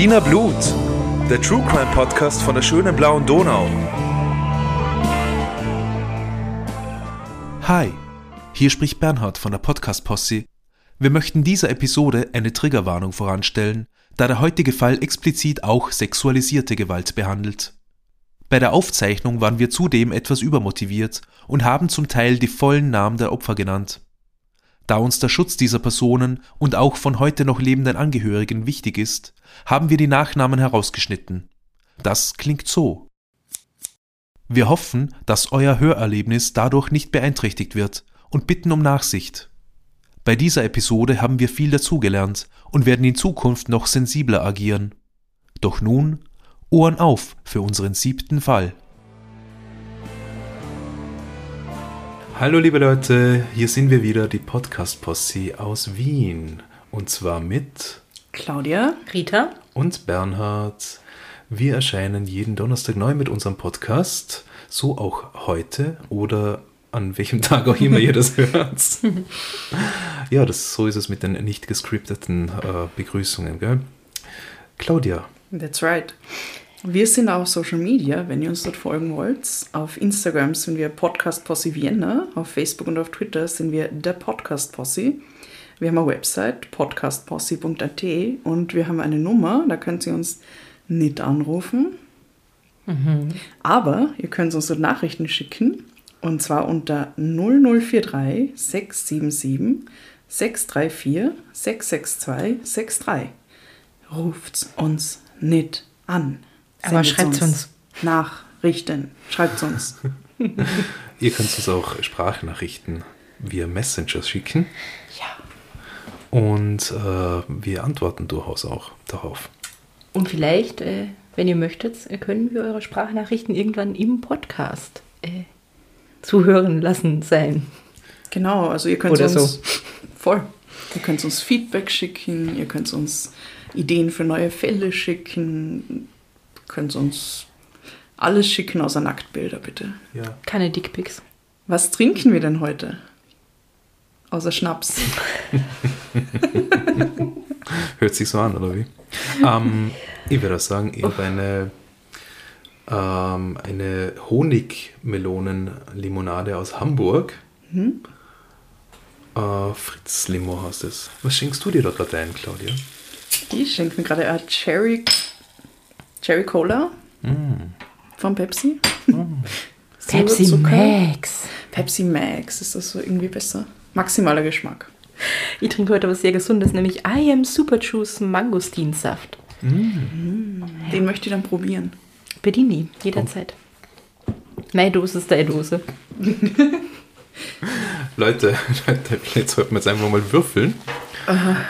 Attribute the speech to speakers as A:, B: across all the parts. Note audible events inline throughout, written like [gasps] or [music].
A: Wiener Blut, der True Crime Podcast von der schönen blauen Donau. Hi, hier spricht Bernhard von der Podcast Posse. Wir möchten dieser Episode eine Triggerwarnung voranstellen, da der heutige Fall explizit auch sexualisierte Gewalt behandelt. Bei der Aufzeichnung waren wir zudem etwas übermotiviert und haben zum Teil die vollen Namen der Opfer genannt. Da uns der Schutz dieser Personen und auch von heute noch lebenden Angehörigen wichtig ist, haben wir die Nachnamen herausgeschnitten. Das klingt so. Wir hoffen, dass euer Hörerlebnis dadurch nicht beeinträchtigt wird und bitten um Nachsicht. Bei dieser Episode haben wir viel dazugelernt und werden in Zukunft noch sensibler agieren. Doch nun Ohren auf für unseren siebten Fall. Hallo liebe Leute, hier sind wir wieder, die Podcast-Posse aus Wien. Und zwar mit
B: Claudia,
C: Rita
A: und Bernhard. Wir erscheinen jeden Donnerstag neu mit unserem Podcast, so auch heute oder an welchem [laughs] Tag auch immer ihr das hört. [laughs] ja, das, so ist es mit den nicht gescripteten äh, Begrüßungen, gell? Claudia.
B: That's right. Wir sind auf Social Media, wenn ihr uns dort folgen wollt. Auf Instagram sind wir Podcast Posse Vienna, auf Facebook und auf Twitter sind wir der Podcast Posse. Wir haben eine Website, podcastposse.at und wir haben eine Nummer, da könnt ihr uns nicht anrufen. Aber ihr könnt uns dort Nachrichten schicken und zwar unter 0043 677 634 662 63. Ruft uns nicht an.
C: Aber
B: Sendet
C: schreibt's uns.
B: Nachrichten. Schreibt uns. [laughs]
A: Ihr könnt uns auch Sprachnachrichten via Messenger schicken
B: Ja.
A: und äh, wir antworten durchaus auch darauf.
C: Und vielleicht, äh, wenn ihr möchtet, können wir eure Sprachnachrichten irgendwann im Podcast äh, zuhören lassen sein.
B: Genau, also ihr könnt
C: Oder
B: uns
C: so.
B: voll. Ihr könnt uns Feedback schicken, ihr könnt uns Ideen für neue Fälle schicken, könnt uns alles schicken außer Nacktbilder, bitte.
A: Ja.
C: Keine Dickpics.
B: Was trinken wir denn heute? Außer Schnaps. [laughs]
A: Hört sich so an, oder wie? ähm, ich würde sagen, ich habe eine, ähm, eine Honigmelonen-Limonade aus Hamburg. Äh, Fritz Limo heißt es. Was schenkst du dir da gerade ein, Claudia?
B: Die schenkt mir gerade eine Cherry, Cherry Cola von Pepsi. [laughs]
C: Pepsi
B: Zucker.
C: Max.
B: Pepsi Max, ist das so irgendwie besser? Maximaler Geschmack.
C: Ich trinke heute was sehr Gesundes, nämlich I Am Super Juice Mangostinsaft.
B: Den möchte ich dann probieren.
C: Bedini, jederzeit. Meine Dose ist deine Dose. [laughs]
A: Leute, [laughs] Leute, jetzt sollten wir jetzt einfach mal würfeln.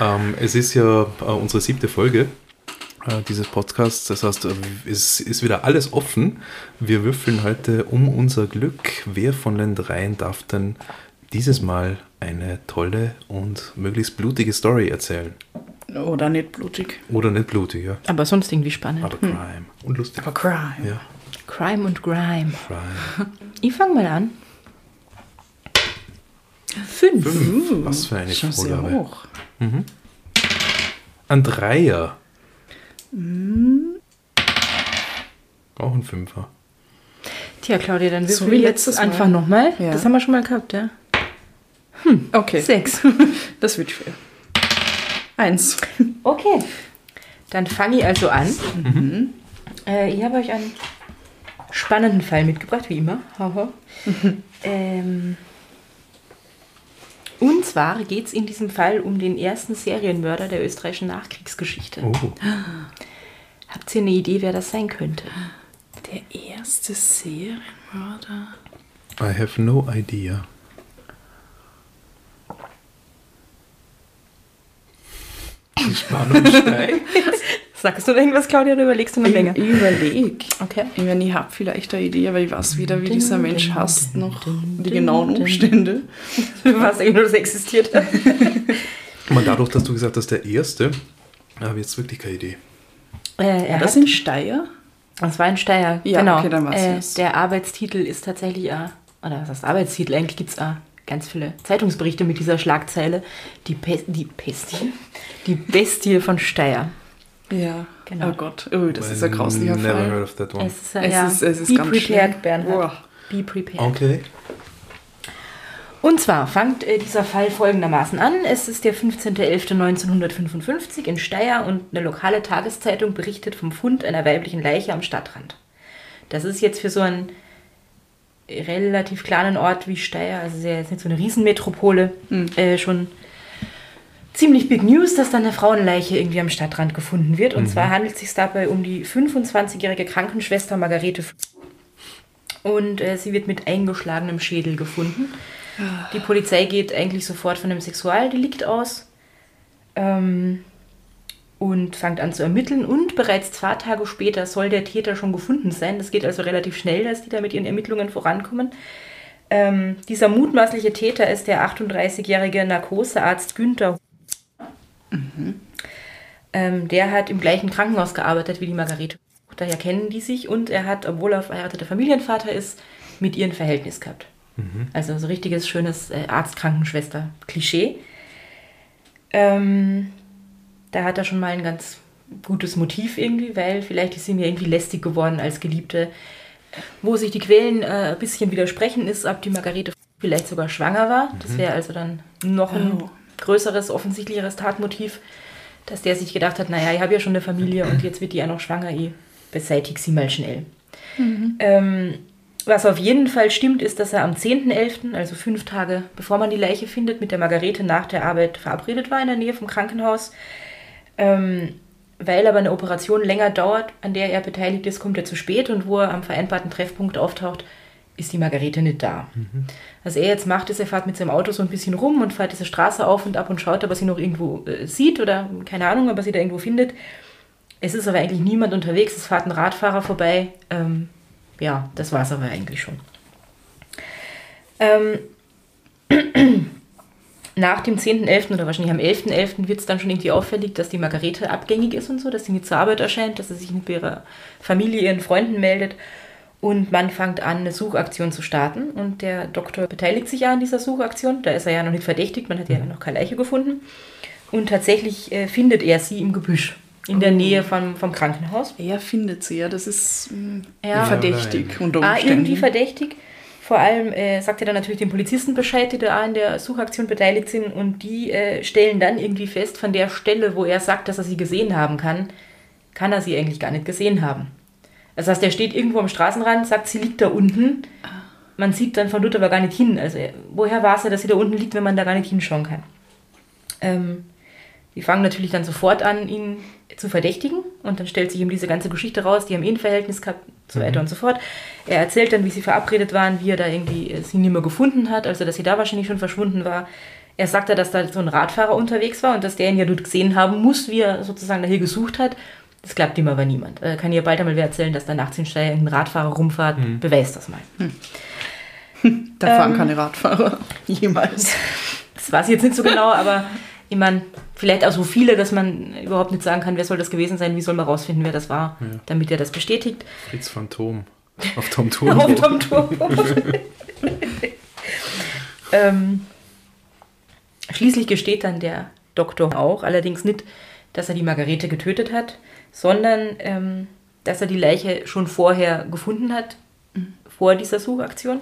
A: Ähm, es ist ja äh, unsere siebte Folge äh, dieses Podcasts. Das heißt, äh, es ist wieder alles offen. Wir würfeln heute um unser Glück. Wer von den dreien darf denn dieses Mal eine tolle und möglichst blutige Story erzählen?
B: Oder nicht blutig.
A: Oder nicht blutig, ja.
C: Aber sonst irgendwie spannend.
A: Aber Crime. Und lustig.
B: Aber Crime.
A: Ja,
C: Crime und Grime.
A: Crime. [laughs]
C: Ich fange mal an. Fünf.
A: Fünf. Was für eine
B: Schon sehr
A: Vorgabe.
B: hoch.
A: Ein Dreier. Auch ein Fünfer.
C: Tja, Claudia, dann
B: So wie
C: jetzt
B: letztes Mal.
C: einfach nochmal.
B: Ja.
C: Das haben wir schon mal gehabt, ja.
B: Okay,
C: Sechs. [laughs]
B: das wird schwer. Eins.
C: Okay. Dann fange ich also an. Äh, ich habe euch einen spannenden Fall mitgebracht, wie immer. [laughs] Ähm, und zwar geht es in diesem Fall um den ersten Serienmörder der österreichischen Nachkriegsgeschichte.
A: Oh. [gasps]
C: Habt ihr eine Idee, wer das sein könnte?
B: Der erste Serienmörder.
A: I have no idea. Die Spannung steigt. [laughs]
C: Sagst du irgendwas, Claudia, oder überlegst du noch länger?
B: Ich überleg.
C: Okay.
B: Ich meine, ich habe vielleicht eine Idee, aber ich weiß weder, wie dieser Mensch hasst, noch die genauen Umstände.
C: Was eigentlich nur das existiert. [laughs]
A: Man, dadurch, dass du gesagt hast, der erste, habe ich jetzt wirklich keine Idee.
C: Äh, er
B: Das
C: hat-
B: sind Steyr.
C: Das war ein Steier.
B: Ja,
C: genau.
B: okay, dann weiß
C: äh,
B: ich's.
C: Der Arbeitstitel ist tatsächlich, äh, oder was heißt Arbeitstitel? Eigentlich gibt es äh, ganz viele Zeitungsberichte mit dieser Schlagzeile. Die, Pe die Bestie. [laughs] Die Bestie von Steyr.
B: Ja,
C: Genau.
B: oh Gott, oh, das ist ein grauslicher
A: Never
B: Fall.
A: heard of that one.
C: Es ist, äh,
B: Es
C: ja,
B: ist- es ist
C: be
B: ganz
C: prepared,
B: schlimm.
C: Bernhard.
B: Boah.
C: Be prepared.
A: Okay.
C: Und zwar fängt äh, dieser Fall folgendermaßen an. Es ist der 15.11.1955 in Steyr und eine lokale Tageszeitung berichtet vom Fund einer weiblichen Leiche am Stadtrand. Das ist jetzt für so einen relativ kleinen Ort wie Steyr, also jetzt nicht so eine Riesenmetropole, äh, schon ziemlich big news, dass dann eine Frauenleiche irgendwie am Stadtrand gefunden wird. Und zwar handelt es sich dabei um die 25-jährige Krankenschwester Margarete F- und äh, sie wird mit eingeschlagenem Schädel gefunden. Die Polizei geht eigentlich sofort von einem Sexualdelikt aus ähm, und fängt an zu ermitteln. Und bereits zwei Tage später soll der Täter schon gefunden sein. Das geht also relativ schnell, dass die da mit ihren Ermittlungen vorankommen. Ähm, dieser mutmaßliche Täter ist der 38-jährige Narkosearzt Günther. Ähm, der hat im gleichen Krankenhaus gearbeitet wie die Margarete. Daher kennen die sich und er hat, obwohl er verheirateter Familienvater ist, mit ihr ein Verhältnis gehabt. Also so richtiges, schönes äh, Arzt-Krankenschwester-Klischee. Ähm, da hat er schon mal ein ganz gutes Motiv irgendwie, weil vielleicht ist sie mir irgendwie lästig geworden als Geliebte. Wo sich die Quellen äh, ein bisschen widersprechen, ist, ob die Margarete vielleicht sogar schwanger war. Das wäre also dann noch ein
B: Oh.
C: größeres, offensichtlicheres Tatmotiv, dass der sich gedacht hat, naja, ich habe ja schon eine Familie und [clears throat] jetzt wird die ja noch schwanger, ich beseitige sie mal schnell. Ähm, was auf jeden Fall stimmt, ist, dass er am 10.11., also fünf Tage bevor man die Leiche findet, mit der Margarete nach der Arbeit verabredet war in der Nähe vom Krankenhaus. Ähm, weil aber eine Operation länger dauert, an der er beteiligt ist, kommt er zu spät und wo er am vereinbarten Treffpunkt auftaucht, ist die Margarete nicht da. Was er jetzt macht, ist, er fährt mit seinem Auto so ein bisschen rum und fährt diese Straße auf und ab und schaut, ob er sie noch irgendwo äh, sieht oder keine Ahnung, ob er sie da irgendwo findet. Es ist aber eigentlich niemand unterwegs, es fährt ein Radfahrer vorbei. Ähm, ja, das war es aber eigentlich schon. Ähm, [clears throat] nach dem 10.11. oder wahrscheinlich am 11.11. wird es dann schon irgendwie auffällig, dass die Margarete abgängig ist und so, dass sie nicht zur Arbeit erscheint, dass sie sich mit ihrer Familie, ihren Freunden meldet. Und man fängt an, eine Suchaktion zu starten. Und der Doktor beteiligt sich ja an dieser Suchaktion. Da ist er ja noch nicht verdächtigt, man hat ja noch keine Leiche gefunden. Und tatsächlich äh, findet er sie im Gebüsch, in der Nähe vom, vom Krankenhaus.
B: Er findet sie, ja, das ist mh,
C: Ja.
B: verdächtig unter
C: Ah,
B: Umständen.
C: irgendwie verdächtig. Vor allem äh, sagt er dann natürlich den Polizisten Bescheid, die da an der Suchaktion beteiligt sind. Und die äh, stellen dann irgendwie fest, von der Stelle, wo er sagt, dass er sie gesehen haben kann, kann er sie eigentlich gar nicht gesehen haben. Das heißt, er steht irgendwo am Straßenrand, sagt, sie liegt da unten. Man sieht dann von dort aber gar nicht hin. Also äh, woher war es ja, dass sie da unten liegt, wenn man da gar nicht hinschauen kann? Ähm, die fangen natürlich dann sofort an, ihn zu verdächtigen. Und dann stellt sich ihm diese ganze Geschichte raus, die haben eh ein Verhältnis gehabt, so weiter und so fort. Er erzählt dann, wie sie verabredet waren, wie er da irgendwie äh, sie nicht mehr gefunden hat, also dass sie da wahrscheinlich schon verschwunden war. Er sagte, dass da so ein Radfahrer unterwegs war und dass der ihn ja dort gesehen haben muss, wie er sozusagen da hier gesucht hat. Das glaubt ihm aber niemand. Äh, kann ihr bald einmal wer erzählen, dass da nachts in Steyr ein Radfahrer rumfährt? Beweist das mal. [laughs]
B: Da
C: Ähm.
B: fahren keine Radfahrer. [laughs] Jemals.
C: Das weiß ich jetzt nicht so genau, aber ich meine, vielleicht auch so viele, dass man überhaupt nicht sagen kann, wer soll das gewesen sein, wie soll man rausfinden, wer das war, damit er das bestätigt.
A: Fritz Phantom. [laughs] Auf Tom Turm.
C: Auf Tom Turbo. [laughs] ähm, schließlich gesteht dann der Doktor auch, allerdings nicht, dass er die Margarete getötet hat, sondern ähm, dass er die Leiche schon vorher gefunden hat, vor dieser Suchaktion.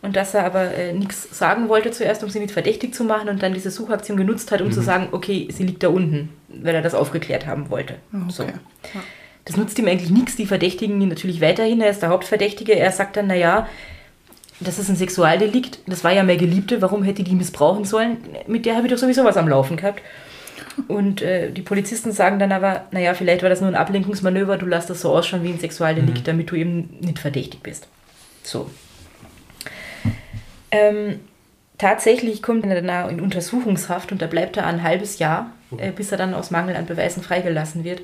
C: Und dass er aber äh, nichts sagen wollte zuerst, um sie nicht verdächtig zu machen und dann diese Suchaktion genutzt hat, um zu sagen, okay, sie liegt da unten, weil er das aufgeklärt haben wollte. So.
B: Okay. Ja.
C: Das nutzt ihm eigentlich nichts. Die verdächtigen ihn natürlich weiterhin. Er ist der Hauptverdächtige. Er sagt dann, naja, das ist ein Sexualdelikt. Das war ja meine Geliebte. Warum hätte die missbrauchen sollen? Mit der habe ich doch sowieso was am Laufen gehabt. Und äh, die Polizisten sagen dann aber, naja, vielleicht war das nur ein Ablenkungsmanöver. Du lässt das so ausschauen wie ein Sexualdelikt, damit du eben nicht verdächtig bist. So. Ähm, tatsächlich kommt er dann in Untersuchungshaft und da bleibt er ein halbes Jahr, äh, bis er dann aus Mangel an Beweisen freigelassen wird.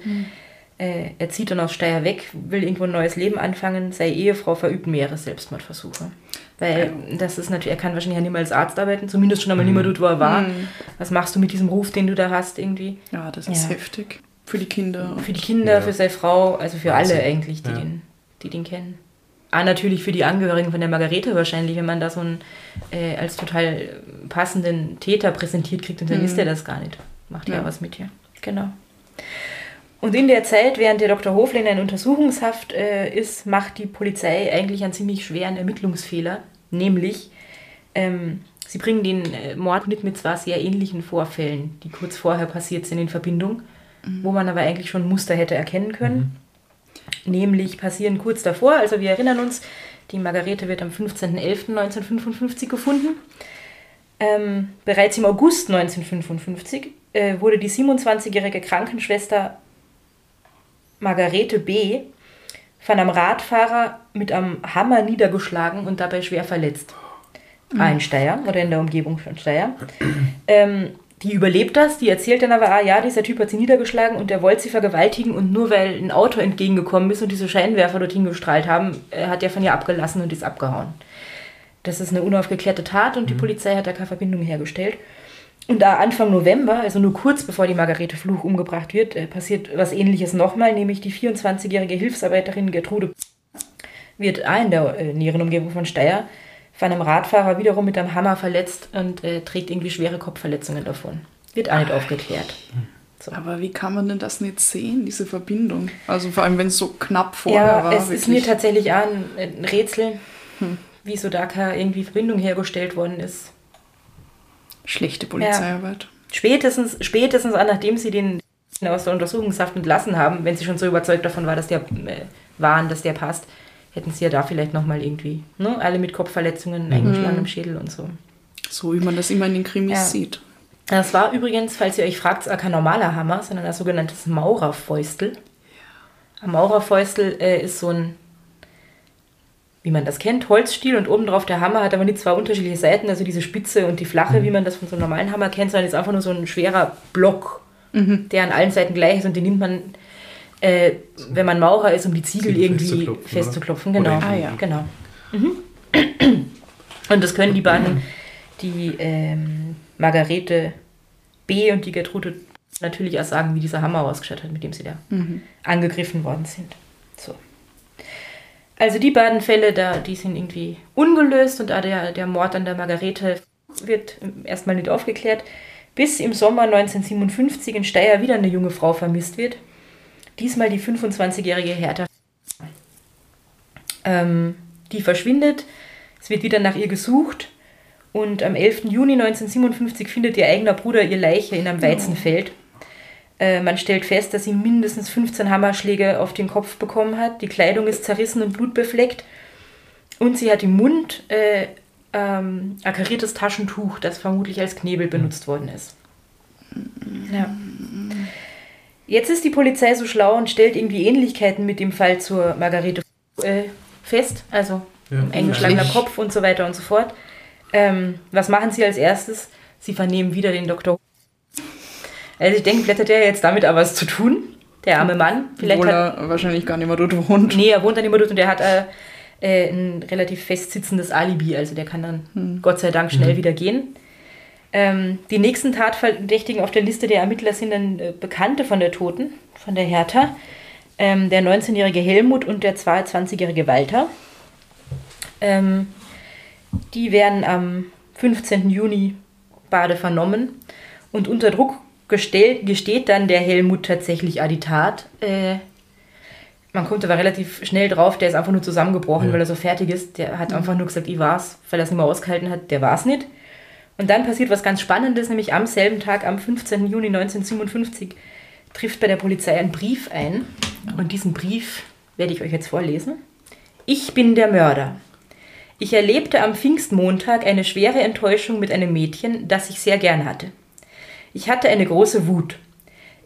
C: Äh, er zieht dann aus Steyr weg, will irgendwo ein neues Leben anfangen. Seine Ehefrau verübt mehrere Selbstmordversuche. Weil das ist natürlich, er kann wahrscheinlich ja nicht mehr als Arzt arbeiten, zumindest schon einmal nicht mehr dort, wo er war. Was machst du mit diesem Ruf, den du da hast, irgendwie?
B: ja, das ist
C: Ja.
B: heftig. Für die Kinder.
C: Für die Kinder,
A: Ja.
C: für seine Frau, also für
A: Wahnsinn.
C: alle eigentlich, die,
A: Ja.
C: den, die den kennen. Ah, natürlich für die Angehörigen von der Margarete wahrscheinlich, wenn man da so einen äh, als total passenden Täter präsentiert kriegt und dann ist er das gar nicht. Macht ja,
B: Ja.
C: was mit ihr. Genau. Und in der Zeit, während der Dr. Hoflein in Untersuchungshaft äh, ist, macht die Polizei eigentlich einen ziemlich schweren Ermittlungsfehler. Nämlich, ähm, sie bringen den äh, Mord mit, mit zwar sehr ähnlichen Vorfällen, die kurz vorher passiert sind in Verbindung, mhm. wo man aber eigentlich schon Muster hätte erkennen können. Nämlich passieren kurz davor, also wir erinnern uns, die Margarete wird am 15.11.1955 gefunden. Ähm, bereits im August 1955 äh, wurde die 27-jährige Krankenschwester Margarete B. von einem Radfahrer mit einem Hammer niedergeschlagen und dabei schwer verletzt. Mhm. Ah, in Steyr oder in der Umgebung von Steyr. Ähm, die überlebt das, die erzählt dann aber, ah ja, dieser Typ hat sie niedergeschlagen und der wollte sie vergewaltigen und nur weil ein Auto entgegengekommen ist und diese Scheinwerfer dorthin gestrahlt haben, äh, hat er von ihr abgelassen und ist abgehauen. Das ist eine unaufgeklärte Tat und die mhm. Polizei hat da keine Verbindung hergestellt. Und da Anfang November, also nur kurz bevor die Margarete Fluch umgebracht wird, äh, passiert was ähnliches nochmal, nämlich die 24-jährige Hilfsarbeiterin Gertrude wird auch in der äh, näheren Umgebung von Steyr von einem Radfahrer wiederum mit einem Hammer verletzt und äh, trägt irgendwie schwere Kopfverletzungen davon. Wird auch nicht aufgeklärt.
B: So. Aber wie kann man denn das nicht sehen, diese Verbindung? Also vor allem, wenn es so knapp vorher
C: ja,
B: war.
C: Es wirklich. ist mir tatsächlich auch ein, ein Rätsel, hm. wieso da keine irgendwie Verbindung hergestellt worden ist.
B: Schlechte Polizeiarbeit. Ja.
C: Spätestens, spätestens an, nachdem sie den aus der Untersuchungshaft entlassen haben, wenn sie schon so überzeugt davon war, dass der, äh, waren, dass der passt, hätten sie ja da vielleicht nochmal irgendwie, ne? alle mit Kopfverletzungen, mhm. eingeschlagenem Schädel und so.
B: So wie man das immer in den Krimis ja. sieht.
C: Das war übrigens, falls ihr euch fragt, kein normaler Hammer, sondern ein sogenanntes Maurerfäustel. Ein Maurerfäustel äh, ist so ein, wie man das kennt, Holzstiel und obendrauf der Hammer hat aber nicht zwei unterschiedliche Seiten, also diese Spitze und die flache, mhm. wie man das von so einem normalen Hammer kennt, sondern ist einfach nur so ein schwerer Block, mhm. der an allen Seiten gleich ist und den nimmt man äh, wenn man Maurer ist, um die Ziegel, Ziegel irgendwie festzuklopfen. Genau. Ah, ja. genau. Mhm. Und das können die beiden, die ähm, Margarete B. und die Gertrude natürlich auch sagen, wie dieser Hammer ausgeschaut hat, mit dem sie da mhm. angegriffen worden sind. So. Also die beiden Fälle, da, die sind irgendwie ungelöst und da der, der Mord an der Margarete wird erstmal nicht aufgeklärt, bis im Sommer 1957 in Steyr wieder eine junge Frau vermisst wird. Diesmal die 25-jährige Hertha. Ähm, die verschwindet. Es wird wieder nach ihr gesucht. Und am 11. Juni 1957 findet ihr eigener Bruder ihr Leiche in einem Weizenfeld. Äh, man stellt fest, dass sie mindestens 15 Hammerschläge auf den Kopf bekommen hat. Die Kleidung ist zerrissen und blutbefleckt. Und sie hat im Mund äh, ähm, ein kariertes Taschentuch, das vermutlich als Knebel benutzt worden ist. Ja. Jetzt ist die Polizei so schlau und stellt irgendwie Ähnlichkeiten mit dem Fall zur Margarete äh, fest, also ja, eingeschlagener Kopf und so weiter und so fort. Ähm, was machen sie als erstes? Sie vernehmen wieder den Doktor. Also ich denke, vielleicht hat er jetzt damit aber was zu tun, der arme Mann.
B: Vielleicht Obwohl er hat, wahrscheinlich gar nicht mehr dort wohnt.
C: Nee, er wohnt dann immer dort und er hat äh, äh, ein relativ festsitzendes Alibi, also der kann dann hm. Gott sei Dank schnell hm. wieder gehen. Ähm, die nächsten Tatverdächtigen auf der Liste der Ermittler sind dann äh, Bekannte von der Toten, von der Hertha, ähm, der 19-jährige Helmut und der 22-jährige Walter. Ähm, die werden am 15. Juni Bade vernommen und unter Druck gestellt, gesteht dann der Helmut tatsächlich die Tat. Äh, man kommt aber relativ schnell drauf, der ist einfach nur zusammengebrochen, ja. weil er so fertig ist. Der hat einfach nur gesagt, ich war's, weil er es nicht mehr ausgehalten hat, der war's nicht. Und dann passiert was ganz Spannendes, nämlich am selben Tag, am 15. Juni 1957, trifft bei der Polizei ein Brief ein. Und diesen Brief werde ich euch jetzt vorlesen. Ich bin der Mörder. Ich erlebte am Pfingstmontag eine schwere Enttäuschung mit einem Mädchen, das ich sehr gern hatte. Ich hatte eine große Wut.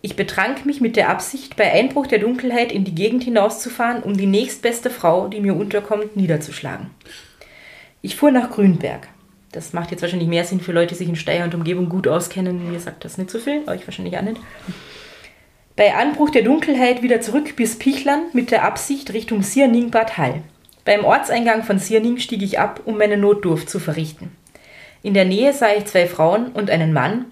C: Ich betrank mich mit der Absicht, bei Einbruch der Dunkelheit in die Gegend hinauszufahren, um die nächstbeste Frau, die mir unterkommt, niederzuschlagen. Ich fuhr nach Grünberg. Das macht jetzt wahrscheinlich mehr Sinn für Leute, die sich in Steyr und Umgebung gut auskennen. Mir sagt das nicht so viel, euch wahrscheinlich auch nicht. Bei Anbruch der Dunkelheit wieder zurück bis Pichland mit der Absicht Richtung Sierning-Bad Hall. Beim Ortseingang von Sierning stieg ich ab, um meine Notdurft zu verrichten. In der Nähe sah ich zwei Frauen und einen Mann.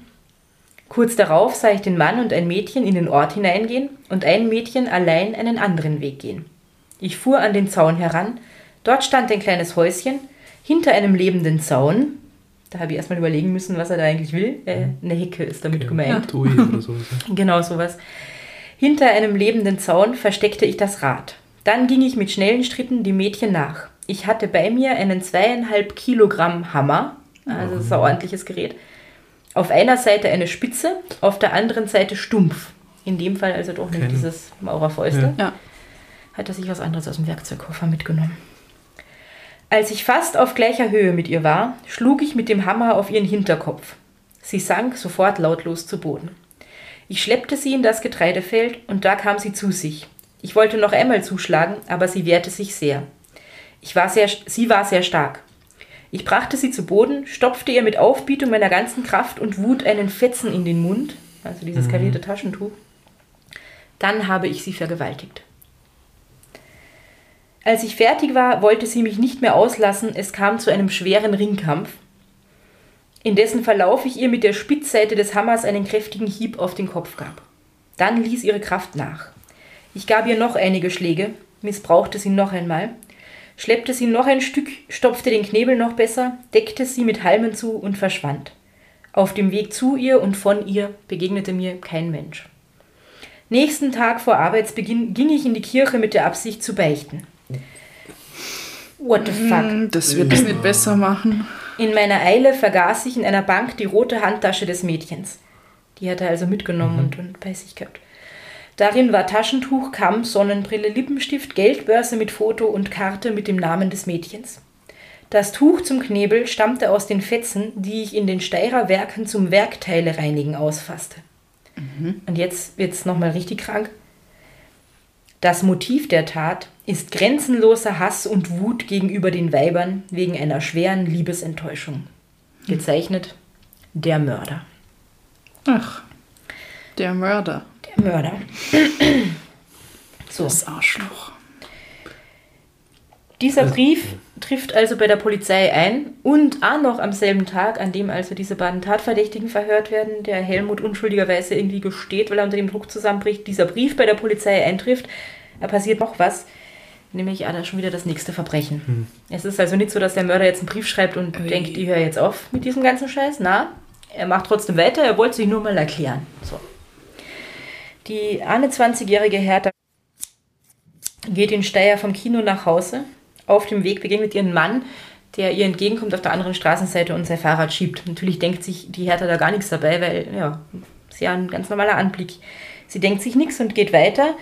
C: Kurz darauf sah ich den Mann und ein Mädchen in den Ort hineingehen und ein Mädchen allein einen anderen Weg gehen. Ich fuhr an den Zaun heran. Dort stand ein kleines Häuschen, hinter einem lebenden Zaun. Da habe ich erstmal überlegen müssen, was er da eigentlich will. Äh, eine Hecke ist damit okay. gemeint. oder [laughs] sowas. genau sowas. Hinter einem lebenden Zaun versteckte ich das Rad. Dann ging ich mit schnellen Schritten dem Mädchen nach. Ich hatte bei mir einen zweieinhalb Kilogramm Hammer, also das ist ein ordentliches Gerät. Auf einer Seite eine Spitze, auf der anderen Seite stumpf. In dem Fall also doch nicht
A: Okay.
C: dieses Maurerfäustel.
B: Ja.
C: Hat er sich was anderes aus dem Werkzeugkoffer mitgenommen. Als ich fast auf gleicher Höhe mit ihr war, schlug ich mit dem Hammer auf ihren Hinterkopf. Sie sank sofort lautlos zu Boden. Ich schleppte sie in das Getreidefeld und da kam sie zu sich. Ich wollte noch einmal zuschlagen, aber sie wehrte sich sehr. Ich war sehr, sie war sehr stark. Ich brachte sie zu Boden, stopfte ihr mit Aufbietung meiner ganzen Kraft und Wut einen Fetzen in den Mund, also dieses karierte Taschentuch. Dann habe ich sie vergewaltigt. Als ich fertig war, wollte sie mich nicht mehr auslassen, es kam zu einem schweren Ringkampf. In dessen Verlauf ich ihr mit der Spitzseite des Hammers einen kräftigen Hieb auf den Kopf gab. Dann ließ ihre Kraft nach. Ich gab ihr noch einige Schläge, missbrauchte sie noch einmal, schleppte sie noch ein Stück, stopfte den Knebel noch besser, deckte sie mit Halmen zu und verschwand. Auf dem Weg zu ihr und von ihr begegnete mir kein Mensch. Nächsten Tag vor Arbeitsbeginn ging ich in die Kirche mit der Absicht zu beichten. What the fuck?
B: Hm, Das wird es nicht besser machen.
C: In meiner Eile vergaß ich in einer Bank die rote Handtasche des Mädchens. Die hat er also mitgenommen und, und bei sich gehabt. Darin war Taschentuch, Kamm, Sonnenbrille, Lippenstift, Geldbörse mit Foto und Karte mit dem Namen des Mädchens. Das Tuch zum Knebel stammte aus den Fetzen, die ich in den Steirer Werken zum Werkteile reinigen ausfasste. Und jetzt wird's nochmal richtig krank. Das Motiv der Tat ist grenzenloser Hass und Wut gegenüber den Weibern wegen einer schweren Liebesenttäuschung. Gezeichnet der Mörder.
B: Ach, der Mörder.
C: Der Mörder. [clears throat] So,
B: Das Arschloch.
C: Dieser Brief trifft also bei der Polizei ein und auch noch am selben Tag, an dem also diese beiden Tatverdächtigen verhört werden, der Helmut unschuldigerweise irgendwie gesteht, weil er unter dem Druck zusammenbricht, dieser Brief bei der Polizei eintrifft, da passiert noch was, nämlich ah, da schon wieder das nächste Verbrechen. Es ist also nicht so, dass der Mörder jetzt einen Brief schreibt und
B: Ui.
C: denkt, ich höre jetzt auf mit diesem ganzen Scheiß. Na, er macht trotzdem weiter, er wollte sich nur mal erklären. So. Die 21-jährige Hertha geht in Steyr vom Kino nach Hause. Auf dem Weg begegnet ihr einen Mann, der ihr entgegenkommt auf der anderen Straßenseite und sein Fahrrad schiebt. Natürlich denkt sich die Hertha da gar nichts dabei, weil ja, ist ja ein ganz normaler Anblick. Sie denkt sich nichts und geht weiter.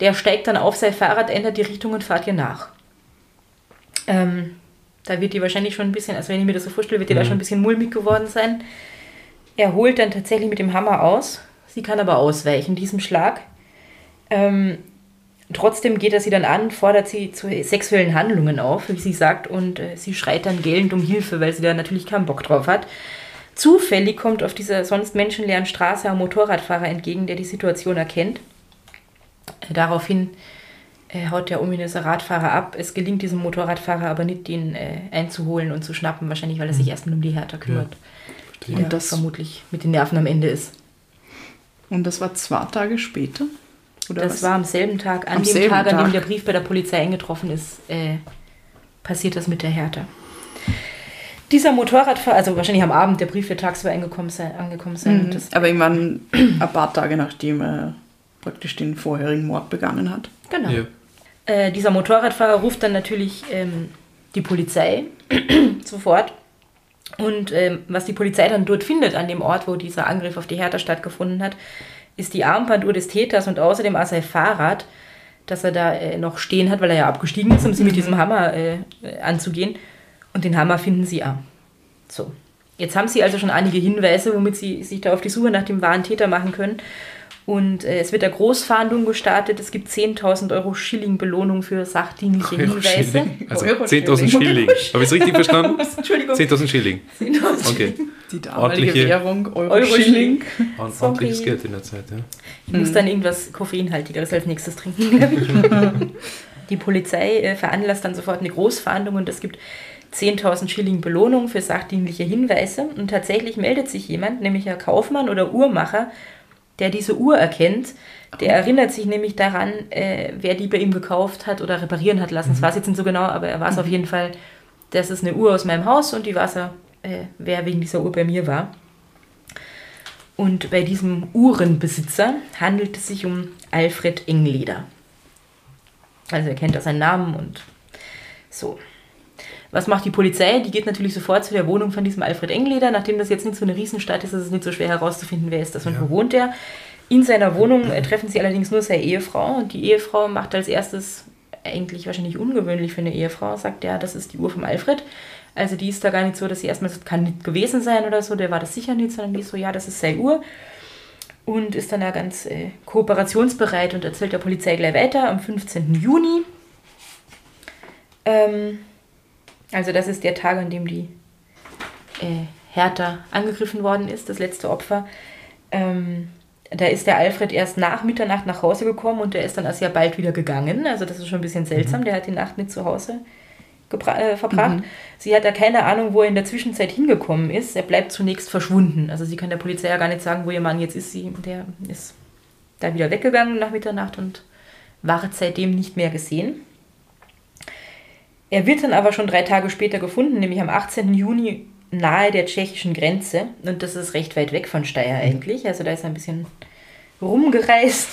C: Der steigt dann auf sein Fahrrad, ändert die Richtung und fährt ihr nach. Ähm, da wird die wahrscheinlich schon ein bisschen, also wenn ich mir das so vorstelle, wird die da schon ein bisschen mulmig geworden sein. Er holt dann tatsächlich mit dem Hammer aus. Sie kann aber ausweichen diesem Schlag. Ähm, trotzdem geht er sie dann an, fordert sie zu sexuellen Handlungen auf, wie sie sagt, und äh, sie schreit dann gellend um Hilfe, weil sie da natürlich keinen Bock drauf hat. Zufällig kommt auf dieser sonst menschenleeren Straße ein Motorradfahrer entgegen, der die Situation erkennt. Daraufhin äh, haut der ominöse Radfahrer ab. Es gelingt diesem Motorradfahrer aber nicht, ihn äh, einzuholen und zu schnappen, wahrscheinlich weil er sich erstmal um die Hertha kümmert, die
B: Und
C: da
B: das-
C: vermutlich mit den Nerven am Ende ist.
B: Und das war zwei Tage später? Oder
C: Das
B: was?
C: war am selben Tag, an
B: Am
C: dem Tag, an dem der Brief bei der Polizei eingetroffen ist, äh, passiert das mit der Hertha. Dieser Motorradfahrer, also wahrscheinlich am Abend, der Brief wird tagsüber angekommen sein. Angekommen sein
B: Mhm.
C: das,
B: Aber irgendwann ein paar Tage nachdem er praktisch den vorherigen Mord begangen hat.
C: genau.
A: Ja.
C: Äh, dieser Motorradfahrer ruft dann natürlich ähm, die Polizei [clears throat] sofort. Und ähm, was die Polizei dann dort findet, an dem Ort, wo dieser Angriff auf die Hertha stattgefunden hat, ist die Armbanduhr des Täters und außerdem auch sein Fahrrad, das er da äh, noch stehen hat, weil er ja abgestiegen ist, um sie mit diesem Hammer äh, äh, anzugehen. Und den Hammer finden sie auch. So. Jetzt haben sie also schon einige Hinweise, womit sie sich da auf die Suche nach dem wahren Täter machen können. Und äh, es wird eine Großfahndung gestartet. Es gibt 10.000 Euro Schilling Belohnung für sachdienliche
A: Euro
C: Hinweise.
A: Schilling. Also
B: Euro
A: 10.000
B: Schilling.
A: Schilling. Habe ich es richtig verstanden? [laughs]
C: Entschuldigung.
A: 10.000 Schilling.
C: 10.000
A: Okay.
B: Die damalige
A: Ordentliche-
B: Währung, Euro,
C: Euro
B: Schilling.
A: Ord-
C: Sorry.
A: Ordentliches Geld in der Zeit, ja.
C: Ich muss dann irgendwas Koffeinhaltigeres als nächstes trinken. [laughs] Die Polizei äh, veranlasst dann sofort eine Großfahndung und es gibt 10.000 Schilling Belohnung für sachdienliche Hinweise. Und tatsächlich meldet sich jemand, nämlich ein Kaufmann oder Uhrmacher, der diese Uhr erkennt. Der erinnert sich nämlich daran, äh, wer die bei ihm gekauft hat oder reparieren hat lassen. Das weiß ich jetzt nicht so genau, aber er weiß auf jeden Fall, das ist eine Uhr aus meinem Haus und die weiß er, äh, wer wegen dieser Uhr bei mir war. Und bei diesem Uhrenbesitzer handelt es sich um Alfred Engleder. Also er kennt auch seinen Namen und so. Was macht die Polizei? Die geht natürlich sofort zu der Wohnung von diesem Alfred Engleder. Nachdem das jetzt nicht so eine Riesenstadt ist, ist es nicht so schwer herauszufinden, wer ist das und
A: Ja.
C: wo wohnt er. In seiner Wohnung äh, treffen sie allerdings nur seine Ehefrau und die Ehefrau macht als erstes, eigentlich wahrscheinlich ungewöhnlich für eine Ehefrau, sagt ja, das ist die Uhr vom Alfred. Also die ist da gar nicht so, dass sie erstmal sagt, kann nicht gewesen sein oder so, der war das sicher nicht, sondern die ist so, ja, das ist seine Uhr und ist dann da ganz äh, kooperationsbereit und erzählt der Polizei gleich weiter am 15. Juni. Ähm, also das ist der Tag, an dem die äh, Hertha angegriffen worden ist, das letzte Opfer. Ähm, da ist der Alfred erst nach Mitternacht nach Hause gekommen und der ist dann erst ja bald wieder gegangen. Also das ist schon ein bisschen seltsam. Der hat die Nacht nicht zu Hause äh, verbracht. Sie hat da keine Ahnung, wo er in der Zwischenzeit hingekommen ist. Er bleibt zunächst verschwunden. Also sie kann der Polizei ja gar nicht sagen, wo ihr Mann jetzt ist. Sie, der ist da wieder weggegangen nach Mitternacht und war seitdem nicht mehr gesehen. Er wird dann aber schon drei Tage später gefunden, nämlich am 18. Juni nahe der tschechischen Grenze. Und das ist recht weit weg von Steyr eigentlich. Also da ist er ein bisschen rumgereist.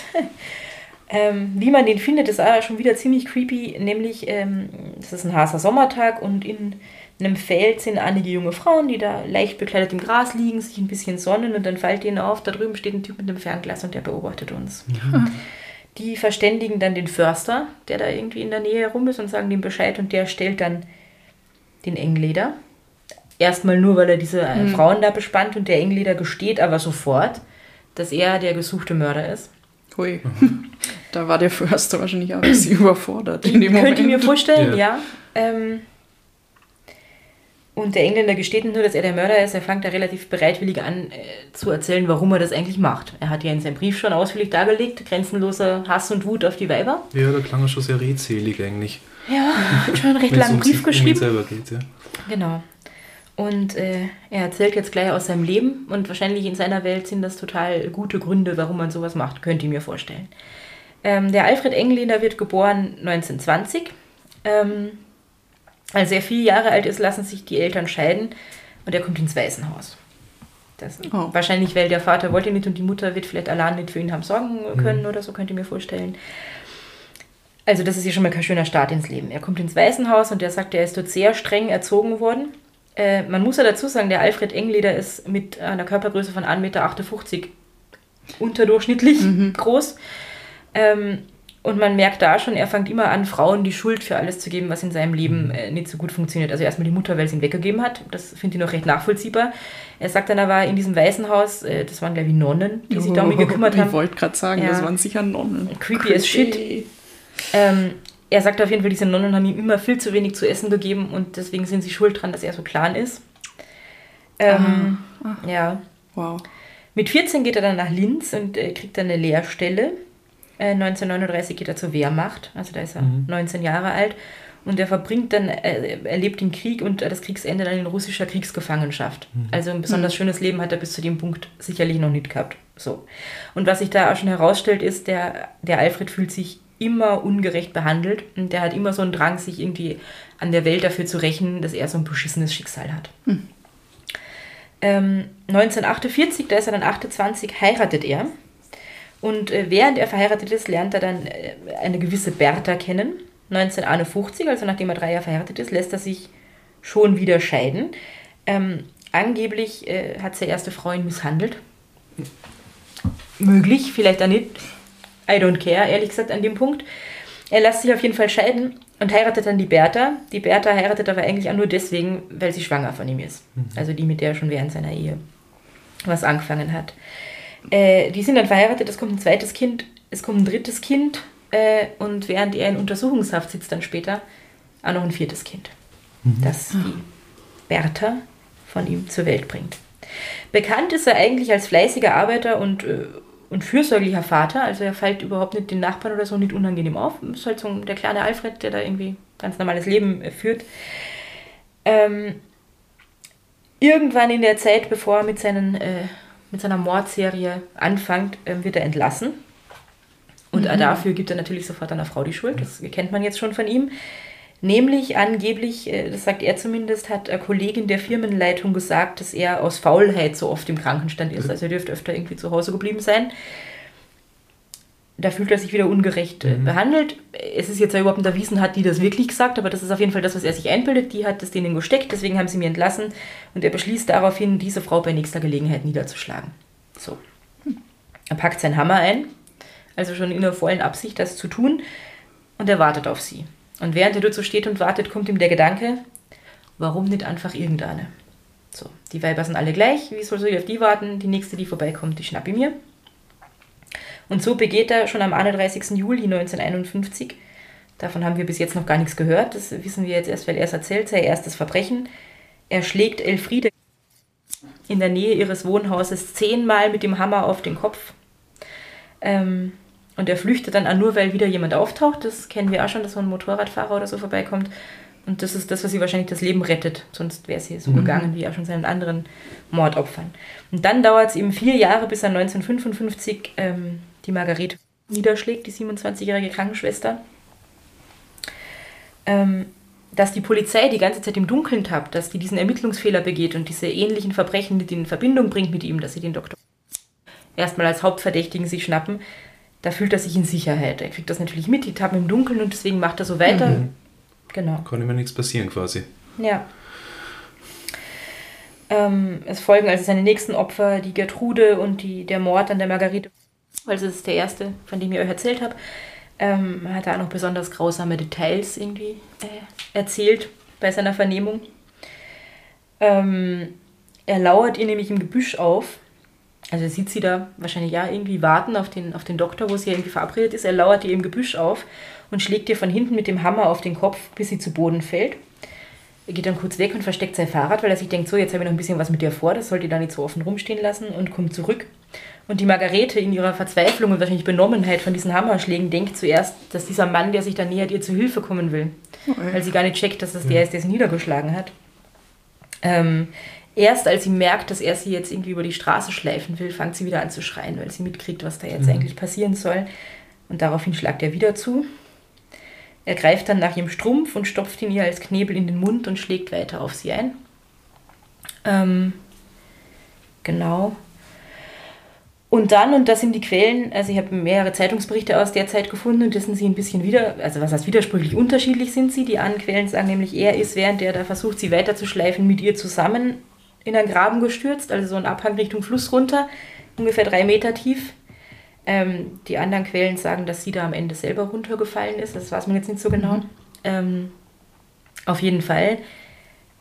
C: [laughs] ähm, wie man den findet, ist auch schon wieder ziemlich creepy. Nämlich, ähm, es ist ein heißer Sommertag und in einem Feld sind einige junge Frauen, die da leicht bekleidet im Gras liegen, sich ein bisschen sonnen und dann fällt ihnen auf, da drüben steht ein Typ mit einem Fernglas und der beobachtet uns. Die verständigen dann den Förster, der da irgendwie in der Nähe rum ist und sagen dem Bescheid und der stellt dann den Engleder. Erstmal nur, weil er diese äh, Frauen da bespannt und der Engleder gesteht aber sofort, dass er der gesuchte Mörder ist.
B: Hui. Da war der Förster wahrscheinlich auch ein bisschen [coughs] überfordert in dem
C: Könnt
B: Moment.
C: ihr mir vorstellen,
A: Ja.
C: ja. Ähm, und der Engländer gesteht nicht nur, dass er der Mörder ist, er fängt da relativ bereitwillig an äh, zu erzählen, warum er das eigentlich macht. Er hat ja in seinem Brief schon ausführlich dargelegt, grenzenloser Hass und Wut auf die Weiber.
A: Ja, da klang er schon sehr redselig eigentlich.
C: Ja, hat schon einen recht [laughs] langen
A: um
C: Brief
A: um
C: geschrieben.
A: selber geht, ja.
C: Genau. Und äh, er erzählt jetzt gleich aus seinem Leben und wahrscheinlich in seiner Welt sind das total gute Gründe, warum man sowas macht, könnt ihr mir vorstellen. Ähm, der Alfred Engländer wird geboren 1920. Ähm, als er vier Jahre alt ist, lassen sich die Eltern scheiden und er kommt ins Waisenhaus. Das,
B: Oh.
C: Wahrscheinlich, weil der Vater wollte nicht und die Mutter wird vielleicht allein nicht für ihn haben sorgen können oder so, könnt ihr mir vorstellen. Also das ist ja schon mal kein schöner Start ins Leben. Er kommt ins Waisenhaus und er sagt, er ist dort sehr streng erzogen worden. Äh, man muss ja dazu sagen, der Alfred Engleder ist mit einer Körpergröße von 1,58 Meter unterdurchschnittlich groß. Ähm, und man merkt da schon, er fängt immer an, Frauen die Schuld für alles zu geben, was in seinem Leben äh, nicht so gut funktioniert. Also erstmal die Mutter, weil sie ihn weggegeben hat. Das finde ich noch recht nachvollziehbar. Er sagt dann, er war in diesem Waisenhaus, äh, das waren glaube ich Nonnen, die sich da um ihn [laughs] gekümmert haben.
B: Ich wollte gerade sagen,
C: Ja.
B: das waren sicher Nonnen.
C: Creepy as shit. Ähm, er sagt auf jeden Fall, diese Nonnen haben ihm immer viel zu wenig zu essen gegeben und deswegen sind sie schuld dran, dass er so klein ist. Ähm, Ja.
B: Wow.
C: Mit 14 geht er dann nach Linz und äh, kriegt dann eine Lehrstelle. Äh, 1939 geht er zur Wehrmacht, also da ist er 19 Jahre alt. Und er verbringt dann, äh, erlebt den Krieg und äh, das Kriegsende dann in russischer Kriegsgefangenschaft. Also ein besonders schönes Leben hat er bis zu dem Punkt sicherlich noch nicht gehabt. So. Und was sich da auch schon herausstellt, ist, der, der Alfred fühlt sich immer ungerecht behandelt und der hat immer so einen Drang, sich irgendwie an der Welt dafür zu rächen, dass er so ein beschissenes Schicksal hat. Ähm, 1948, da ist er dann 28, heiratet er. Und äh, während er verheiratet ist, lernt er dann äh, eine gewisse Bertha kennen. 1951, also nachdem er drei Jahre verheiratet ist, lässt er sich schon wieder scheiden. Ähm, angeblich äh, hat seine erste Frau ihn misshandelt. Möglich, vielleicht auch nicht. I don't care, ehrlich gesagt, an dem Punkt. Er lässt sich auf jeden Fall scheiden und heiratet dann die Bertha. Die Bertha heiratet aber eigentlich auch nur deswegen, weil sie schwanger von ihm ist. Also die, mit der er schon während seiner Ehe was angefangen hat. Äh, die sind dann verheiratet, es kommt ein zweites Kind, es kommt ein drittes Kind äh, und während er in Untersuchungshaft sitzt dann später, auch noch ein viertes Kind, das die Bertha von ihm zur Welt bringt. Bekannt ist er eigentlich als fleißiger Arbeiter und, äh, und fürsorglicher Vater, also er fällt überhaupt nicht den Nachbarn oder so nicht unangenehm auf. Ist halt so der kleine Alfred, der da irgendwie ganz normales Leben äh, führt. Ähm, irgendwann in der Zeit, bevor er mit, seinen, äh, mit seiner Mordserie anfängt, ähm, wird er entlassen. Und äh, dafür gibt er natürlich sofort einer Frau die Schuld. Das kennt man jetzt schon von ihm. Nämlich angeblich, äh, das sagt er zumindest, hat eine Kollegin der Firmenleitung gesagt, dass er aus Faulheit so oft im Krankenstand ist. Also er dürfte öfter irgendwie zu Hause geblieben sein. Da fühlt er sich wieder ungerecht äh, mhm. behandelt. Es ist jetzt ja überhaupt nicht erwiesen, hat die das wirklich gesagt, aber das ist auf jeden Fall das, was er sich einbildet. Die hat es denen gesteckt, deswegen haben sie mir entlassen. Und er beschließt daraufhin, diese Frau bei nächster Gelegenheit niederzuschlagen. So. Er packt seinen Hammer ein, also schon in der vollen Absicht, das zu tun, und er wartet auf sie. Und während er dort so steht und wartet, kommt ihm der Gedanke, warum nicht einfach irgendeine? So, die Weiber sind alle gleich, wie soll ich auf die warten? Die nächste, die vorbeikommt, die schnapp ich mir. Und so begeht er schon am 31. Juli 1951, davon haben wir bis jetzt noch gar nichts gehört, das wissen wir jetzt erst, weil er es erzählt, sein erstes Verbrechen. Er schlägt Elfriede in der Nähe ihres Wohnhauses zehnmal mit dem Hammer auf den Kopf. Ähm, und er flüchtet dann auch nur, weil wieder jemand auftaucht. Das kennen wir auch schon, dass so ein Motorradfahrer oder so vorbeikommt. Und das ist das, was sie wahrscheinlich das Leben rettet. Sonst wäre sie so mhm. gegangen wie auch schon seinen anderen Mordopfern. Und dann dauert es eben vier Jahre, bis er 1955 ähm, die Margarete niederschlägt, die 27-jährige Krankenschwester. Ähm, dass die Polizei die ganze Zeit im Dunkeln tappt, dass die diesen Ermittlungsfehler begeht und diese ähnlichen Verbrechen mit in Verbindung bringt mit ihm, dass sie den Doktor erstmal als Hauptverdächtigen sich schnappen, da fühlt er sich in Sicherheit. Er kriegt das natürlich mit, die tappen im Dunkeln und deswegen macht er so weiter. Mhm.
A: Genau. Kann immer nichts passieren quasi.
C: Ja. Ähm, es folgen also seine nächsten Opfer, die Gertrude und die, der Mord an der Margarete. Also das ist der erste, von dem ich euch erzählt habe. Ähm, hat er auch noch besonders grausame Details irgendwie äh, erzählt bei seiner Vernehmung. Ähm, er lauert ihr nämlich im Gebüsch auf also er sieht sie da wahrscheinlich ja irgendwie warten auf den, auf den Doktor, wo sie ja irgendwie verabredet ist. Er lauert ihr im Gebüsch auf und schlägt ihr von hinten mit dem Hammer auf den Kopf, bis sie zu Boden fällt. Er geht dann kurz weg und versteckt sein Fahrrad, weil er sich denkt, so, jetzt habe ich noch ein bisschen was mit dir vor, das sollte ihr da nicht so offen rumstehen lassen und kommt zurück. Und die Margarete in ihrer Verzweiflung und wahrscheinlich Benommenheit von diesen Hammerschlägen denkt zuerst, dass dieser Mann, der sich da nähert, ihr zu Hilfe kommen will. Okay. Weil sie gar nicht checkt, dass das der ist, der sie niedergeschlagen hat. Ähm, erst als sie merkt, dass er sie jetzt irgendwie über die Straße schleifen will, fängt sie wieder an zu schreien, weil sie mitkriegt, was da jetzt mhm. eigentlich passieren soll. Und daraufhin schlagt er wieder zu. Er greift dann nach ihrem Strumpf und stopft ihn ihr als Knebel in den Mund und schlägt weiter auf sie ein. Ähm, genau. Und dann, und das sind die Quellen, also ich habe mehrere Zeitungsberichte aus der Zeit gefunden und das sind sie ein bisschen wieder, also was heißt widersprüchlich, unterschiedlich sind sie. Die anderen Quellen sagen nämlich, er ist, während er da versucht, sie weiterzuschleifen, mit ihr zusammen in einen Graben gestürzt, also so ein Abhang Richtung Fluss runter, ungefähr drei Meter tief. Ähm, die anderen Quellen sagen, dass sie da am Ende selber runtergefallen ist. Das weiß man jetzt nicht so genau. Mhm. Ähm, auf jeden Fall.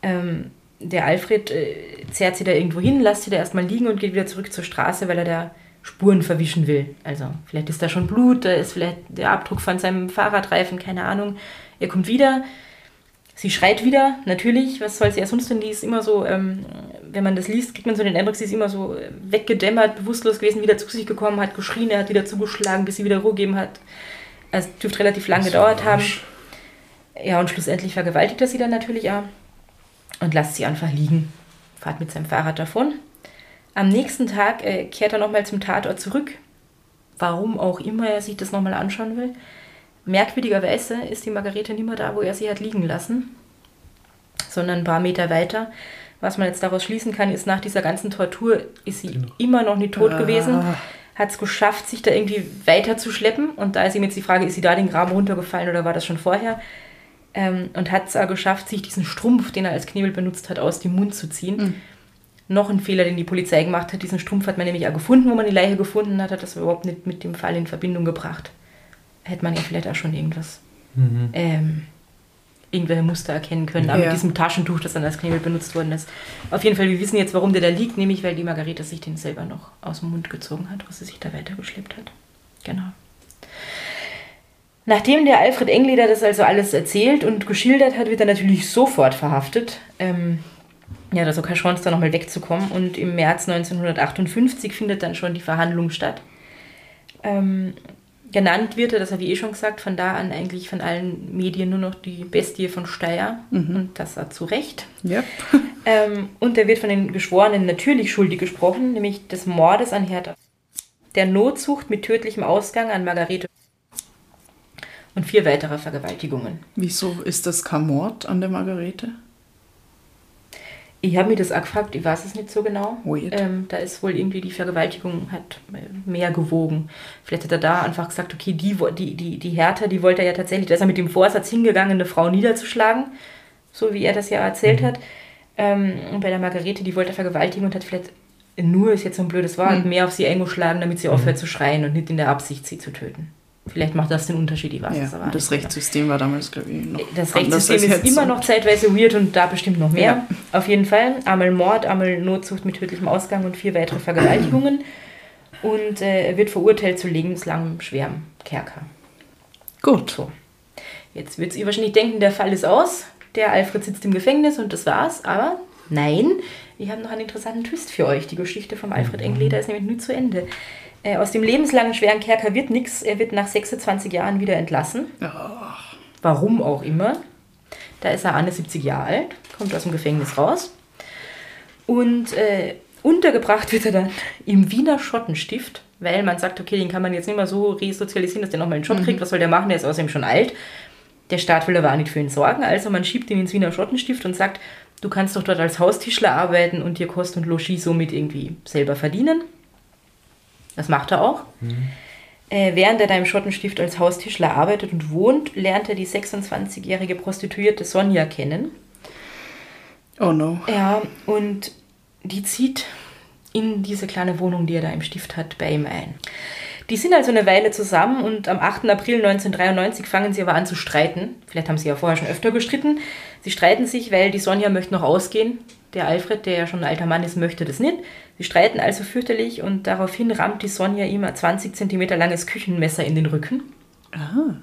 C: Ähm, der Alfred äh, zerrt sie da irgendwo hin, lässt sie da erstmal liegen und geht wieder zurück zur Straße, weil er da Spuren verwischen will. Also vielleicht ist da schon Blut, da ist vielleicht der Abdruck von seinem Fahrradreifen, keine Ahnung. Er kommt wieder, Sie schreit wieder, natürlich, was soll sie ja sonst denn? Die ist immer so, ähm, wenn man das liest, kriegt man so den Eindruck, sie ist immer so weggedämmert, bewusstlos gewesen, wieder zu sich gekommen, hat geschrien, er hat wieder zugeschlagen, bis sie wieder Ruhe gegeben hat. Also es dürfte relativ lang gedauert haben. Ja, und schlussendlich vergewaltigt er sie dann natürlich auch und lässt sie einfach liegen. Fahrt mit seinem Fahrrad davon. Am nächsten Tag äh, kehrt er nochmal zum Tatort zurück. Warum auch immer er sich das nochmal anschauen will. Merkwürdigerweise ist die Margarete nicht mehr da, wo er sie hat liegen lassen, sondern ein paar Meter weiter. Was man jetzt daraus schließen kann, ist, nach dieser ganzen Tortur ist sie genau. immer noch nicht tot ah. gewesen, hat es geschafft, sich da irgendwie weiter zu schleppen. Und da ist ihm jetzt die Frage, ist sie da den Graben runtergefallen oder war das schon vorher? Ähm, und hat es geschafft, sich diesen Strumpf, den er als Knebel benutzt hat, aus dem Mund zu ziehen. Mhm. Noch ein Fehler, den die Polizei gemacht hat. Diesen Strumpf hat man nämlich auch gefunden, wo man die Leiche gefunden hat, hat das überhaupt nicht mit dem Fall in Verbindung gebracht hätte man ja vielleicht auch schon irgendwas, mhm. ähm, irgendwelche Muster erkennen können. Aber ja. mit diesem Taschentuch, das dann als Knebel benutzt worden ist. Auf jeden Fall, wir wissen jetzt, warum der da liegt, nämlich weil die Margarete sich den selber noch aus dem Mund gezogen hat, was sie sich da weitergeschleppt hat. Genau. Nachdem der Alfred Engleder das also alles erzählt und geschildert hat, wird er natürlich sofort verhaftet. Ähm, ja, da so keine Chance, da nochmal wegzukommen. Und im März 1958 findet dann schon die Verhandlung statt. Ähm, genannt wird er, das habe ich eh schon gesagt, von da an eigentlich von allen Medien nur noch die Bestie von Steyr. Mhm. Und das hat zu Recht. Yep. [laughs] Ähm, und er wird von den Geschworenen natürlich schuldig gesprochen, nämlich des Mordes an Hertha. Der Notzucht mit tödlichem Ausgang an Margarete. und vier weitere Vergewaltigungen.
B: Wieso ist das kein Mord an der Margarete?
C: Ich habe mir das auch gefragt, ich weiß es nicht so genau. Ähm, da ist wohl irgendwie die Vergewaltigung hat mehr gewogen. Vielleicht hat er da einfach gesagt, okay, die, die, die, die Hertha, die wollte er ja tatsächlich, da ist er mit dem Vorsatz hingegangen, eine Frau niederzuschlagen, so wie er das ja erzählt hat. Ähm, und bei der Margarete, die wollte er vergewaltigen und hat vielleicht, nur ist jetzt so ein blödes Wort, mehr auf sie eingeschlagen, damit sie aufhört zu schreien und nicht in der Absicht, sie zu töten. Vielleicht macht das den Unterschied, ich weiß
B: Ja,
C: es aber
B: das
C: nicht.
B: Rechtssystem war damals, glaube ich, noch
C: Das Rechtssystem ist immer noch zeitweise weird und da bestimmt noch mehr.
B: Ja.
C: Auf jeden Fall. Einmal Mord, einmal Notzucht mit tödlichem Ausgang und vier weitere Vergewaltigungen. Und äh, er wird verurteilt zu lebenslangem schwerem Kerker.
B: Gut.
C: So. Jetzt wird ihr wahrscheinlich denken, der Fall ist aus. Der Alfred sitzt im Gefängnis und das war's. Aber nein, ich habe noch einen interessanten Twist für euch. Die Geschichte vom Alfred Engleder ist nämlich nie zu Ende. Äh, aus dem lebenslangen schweren Kerker wird nichts. Er wird nach 26 Jahren wieder entlassen. Warum auch immer. Da ist er 71 Jahre alt, kommt aus dem Gefängnis raus. Und äh, untergebracht wird er dann im Wiener Schottenstift, weil man sagt, okay, den kann man jetzt nicht mehr so resozialisieren, dass der nochmal einen Job kriegt. Was soll der machen? Der ist außerdem schon alt. Der Staat will aber auch nicht für ihn sorgen. Also man schiebt ihn ins Wiener Schottenstift und sagt, du kannst doch dort als Haustischler arbeiten und dir Kost und Logis somit irgendwie selber verdienen. Das macht er auch. Äh, während er da im Schottenstift als Haustischler arbeitet und wohnt, lernt er die 26-jährige Prostituierte Sonja kennen.
B: Oh no.
C: Ja, und die zieht in diese kleine Wohnung, die er da im Stift hat, bei ihm ein. Die sind also eine Weile zusammen und am 8. April 1993 fangen sie aber an zu streiten. Vielleicht haben sie ja vorher schon öfter gestritten. Sie streiten sich, weil die Sonja möchte noch ausgehen. Der Alfred, der ja schon ein alter Mann ist, möchte das nicht. Sie streiten also fürchterlich und daraufhin rammt die Sonja ihm ein 20 cm langes Küchenmesser in den Rücken
B: Ah.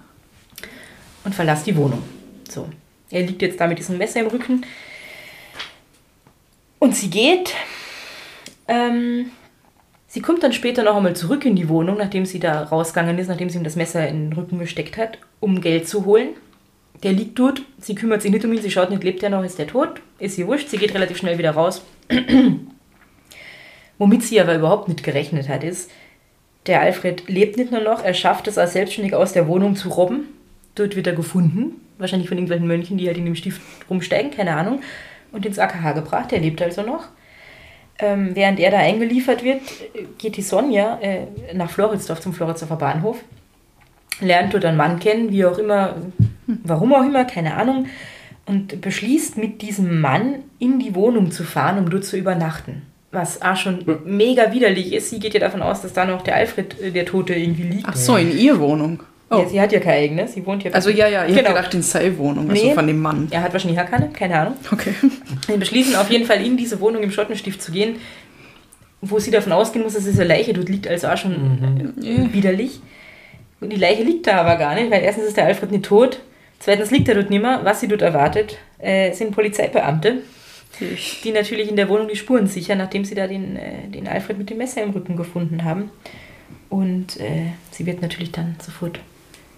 C: und verlässt die Wohnung. So. Er liegt jetzt da mit diesem Messer im Rücken. Und sie geht. Ähm, sie kommt dann später noch einmal zurück in die Wohnung, nachdem sie da rausgegangen ist, nachdem sie ihm das Messer in den Rücken gesteckt hat, um Geld zu holen. Der liegt dort, sie kümmert sich nicht um ihn, sie schaut nicht, lebt er noch, ist der tot, ist sie wurscht, sie geht relativ schnell wieder raus. Womit sie aber überhaupt nicht gerechnet hat, ist, der Alfred lebt nicht nur noch, er schafft es, als selbstständig aus der Wohnung zu robben. Dort wird er gefunden, wahrscheinlich von irgendwelchen Mönchen, die halt in dem Stift rumsteigen, keine Ahnung, und ins AKH gebracht, er lebt also noch. Ähm, während er da eingeliefert wird, geht die Sonja äh, nach Floridsdorf zum Floridsdorfer Bahnhof, lernt dort einen Mann kennen, wie auch immer, warum auch immer, keine Ahnung, und beschließt mit diesem Mann in die Wohnung zu fahren, um dort zu übernachten. Was auch schon mega widerlich ist. Sie geht ja davon aus, dass da noch der Alfred, äh, der Tote, irgendwie liegt.
B: Ach so, in ihr Wohnung. Oh.
C: Ja, sie hat ja keine eigene, sie wohnt ja.
B: Also ja, ja, ich
C: Genau.
B: hab gedacht in seine Wohnung, also
C: Nee.
B: von dem Mann.
C: Er hat wahrscheinlich auch keine, keine Ahnung.
B: Okay. [laughs]
C: Sie beschließen auf jeden Fall in diese Wohnung im Schottenstift zu gehen, wo sie davon ausgehen muss, dass diese Leiche dort liegt, also auch schon äh, widerlich. Und die Leiche liegt da aber gar nicht, weil erstens ist der Alfred nicht tot, zweitens liegt er dort nicht mehr. Was sie dort erwartet, äh, sind Polizeibeamte, die natürlich in der Wohnung die Spuren sichern, nachdem sie da den, äh, den Alfred mit dem Messer im Rücken gefunden haben. Und äh, sie wird natürlich dann sofort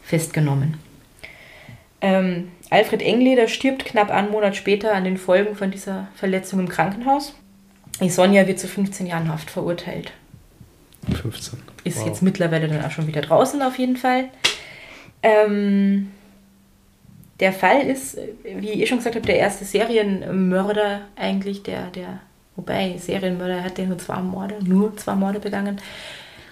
C: festgenommen. Ähm, Alfred Engleder stirbt knapp einen Monat später an den Folgen von dieser Verletzung im Krankenhaus. Sonja wird zu 15 Jahren Haft verurteilt.
A: 15.
C: Ist
A: Wow.
C: jetzt mittlerweile dann auch schon wieder draußen auf jeden Fall. Ähm, der Fall ist, wie ich schon gesagt habe, der erste Serienmörder eigentlich, der, der, wobei Serienmörder hat der nur zwei Morde, nur zwei Morde begangen.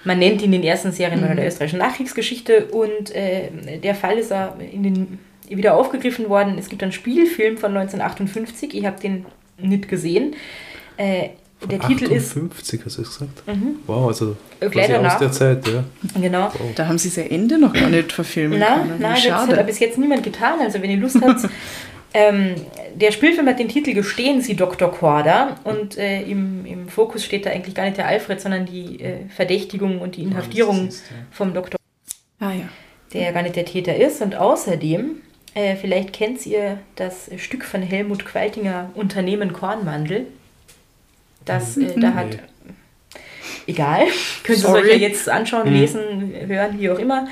C: Man nennt ihn den ersten Serienmörder der österreichischen Nachkriegsgeschichte und äh, der Fall ist in den, wieder aufgegriffen worden. Es gibt einen Spielfilm von 1958, ich habe den nicht gesehen. Äh, der Titel ist,
A: 50, hast du gesagt? Wow, also quasi
C: gleich danach.
A: aus der Zeit, ja.
C: genau,
B: Da haben sie sein Ende noch gar nicht verfilmen
C: Na,
B: können.
C: Nein, das hat
B: schade.
C: bis jetzt niemand getan. Also wenn ihr Lust habt, [laughs] ähm, der Spielfilm hat den Titel Gestehen Sie Dr. Korda und äh, im, im Fokus steht da eigentlich gar nicht der Alfred, sondern die äh, Verdächtigung und die Inhaftierung vom Dr.
B: ah ja.
C: der ja gar nicht der Täter ist. Und außerdem, äh, vielleicht kennt ihr das Stück von Helmut Qualtinger Unternehmen Kornmandel. Das, äh, da hat egal, [laughs] könnt ihr es euch ja jetzt anschauen, lesen, hören, wie auch immer.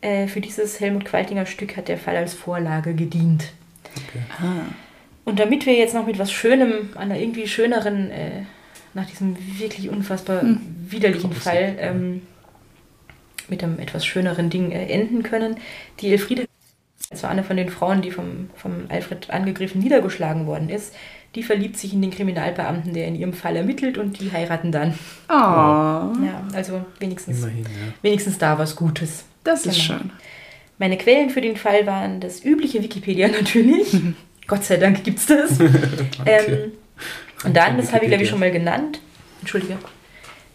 C: Äh, für dieses Helmut Qualtinger Stück hat der Fall als Vorlage gedient.
B: Ah.
C: Und damit wir jetzt noch mit was Schönem, einer irgendwie schöneren, äh, nach diesem wirklich unfassbar widerlichen Fall, ähm, mit einem etwas schöneren Ding äh, enden können, die Elfriede Das war eine von den Frauen, die vom, vom Alfred angegriffen niedergeschlagen worden ist. Die verliebt sich in den Kriminalbeamten, der in ihrem Fall ermittelt und die heiraten dann.
B: Ah,
C: Ja, also wenigstens,
A: Immerhin, ja.
C: wenigstens da was Gutes.
B: das ist
C: Genau.
B: schön.
C: Meine Quellen für den Fall waren das übliche Wikipedia [laughs] natürlich. Gott sei Dank gibt's das. [laughs] ähm, und dann, das habe ich glaube ich schon mal genannt, entschuldige,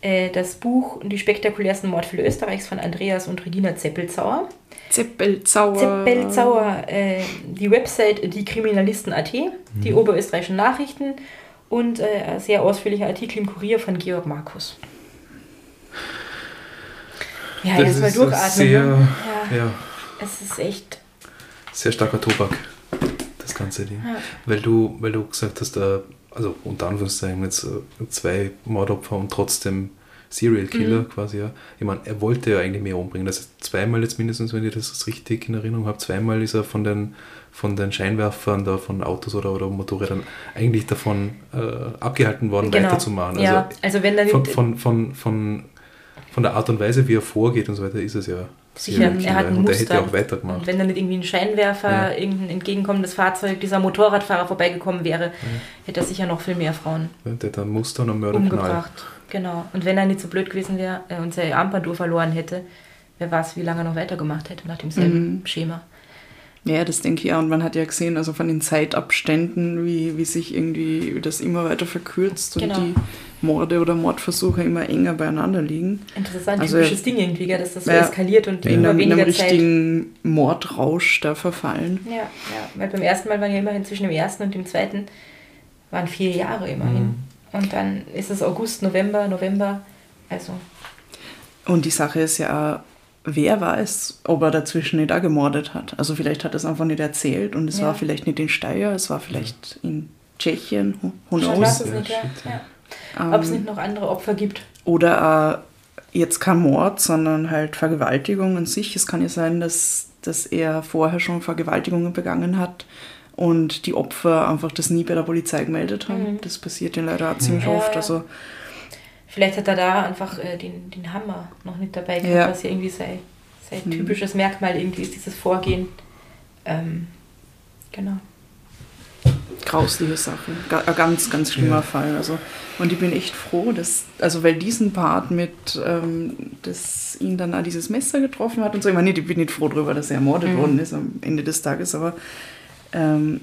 C: äh, das Buch Die spektakulärsten Mordfälle Österreichs von Andreas und Regina Zeppelzauer.
B: Zeppelzauer.
C: Zeppelzauer, äh, die Website diekriminalisten.at, die oberösterreichischen Nachrichten und äh, ein sehr ausführlicher Artikel im Kurier von Georg Markus. Ja,
A: Das
C: jetzt mal
A: ist
C: durchatmen.
A: sehr,
C: ne? ja,
A: ja,
C: es ist echt.
A: sehr starker Tobak, das ganze Ding.
C: Ja.
A: Weil du, weil du gesagt hast, äh, also unter Anführungszeichen jetzt äh, zwei Mordopfer und trotzdem Serial Killer
C: Mhm.
A: quasi, ja. Ich meine, er wollte ja eigentlich mehr umbringen. Das ist zweimal jetzt mindestens, wenn ich das richtig in Erinnerung habe, zweimal ist er von den, von den Scheinwerfern da von Autos oder, oder Motorrädern eigentlich davon äh, abgehalten worden,
C: Genau.
A: weiterzumachen.
C: ja, also wenn dann
A: von, von, von, von, von der Art und Weise, wie er vorgeht und so weiter, ist es ja
C: Sicher,
A: Serial
C: er hat ein
A: und der
C: Muster.
A: hätte ja auch weitergemacht.
C: Und wenn dann nicht irgendwie ein Scheinwerfer,
A: Ja.
C: irgendein entgegenkommendes Fahrzeug, dieser Motorradfahrer vorbeigekommen wäre, hätte er sicher noch viel mehr Frauen
A: Ja, Der hat ein Muster und einen Mörderknall.
C: umgebracht. Genau. Und wenn er nicht so blöd gewesen wäre äh, und seine Armbanduhr verloren hätte, wer weiß, wie lange er noch weitergemacht hätte nach demselben
B: Mhm.
C: Schema.
B: Ja, das denke ich ja. Und man hat ja gesehen, also von den Zeitabständen, wie, wie sich irgendwie das immer weiter verkürzt und
C: Genau.
B: die Morde oder Mordversuche immer enger beieinander liegen.
C: Interessant,
B: Also,
C: typisches Ding irgendwie, gell, dass das so
B: ja,
C: eskaliert und
B: In
C: immer
B: einem, in einem
C: weniger Zeit.
B: richtigen Mordrausch da verfallen.
C: Ja, ja, weil beim ersten Mal waren ja immerhin zwischen dem ersten und dem zweiten waren vier Jahre immerhin.
A: Mhm.
C: Und dann ist es August, November, November. Also,
B: Und die Sache ist ja, auch, wer weiß, ob er dazwischen nicht auch gemordet hat. Also vielleicht hat er es einfach nicht erzählt und es
C: Ja.
B: war vielleicht nicht in Steyr, es war vielleicht in Tschechien, who knows.
C: weiß es
A: Ja,
C: nicht, ja.
A: Ja.
C: Ob es
B: Ähm,
C: nicht noch andere Opfer gibt.
B: Oder äh, jetzt kein Mord, sondern halt Vergewaltigung an sich. Es kann ja sein, dass, dass er vorher schon Vergewaltigungen begangen hat und die Opfer einfach das nie bei der Polizei gemeldet haben.
C: Mhm.
B: Das passiert ja leider auch ziemlich
C: Ja,
B: oft. Also
C: Vielleicht hat er da einfach äh, den, den Hammer noch nicht dabei gehabt,
B: Ja.
C: was ja irgendwie sein, sein
B: Mhm.
C: typisches Merkmal irgendwie ist, dieses Vorgehen. Ähm, genau.
B: Grausliche Sache. Ga ein ganz, ganz schlimmer
A: Ja.
B: Fall. Also, und ich bin echt froh, dass, also weil diesen Part mit, ähm, dass ihn dann auch dieses Messer getroffen hat und so. Ich meine, nicht- ich bin nicht froh darüber, dass er ermordet
C: Mhm.
B: worden ist am Ende des Tages, aber ähm,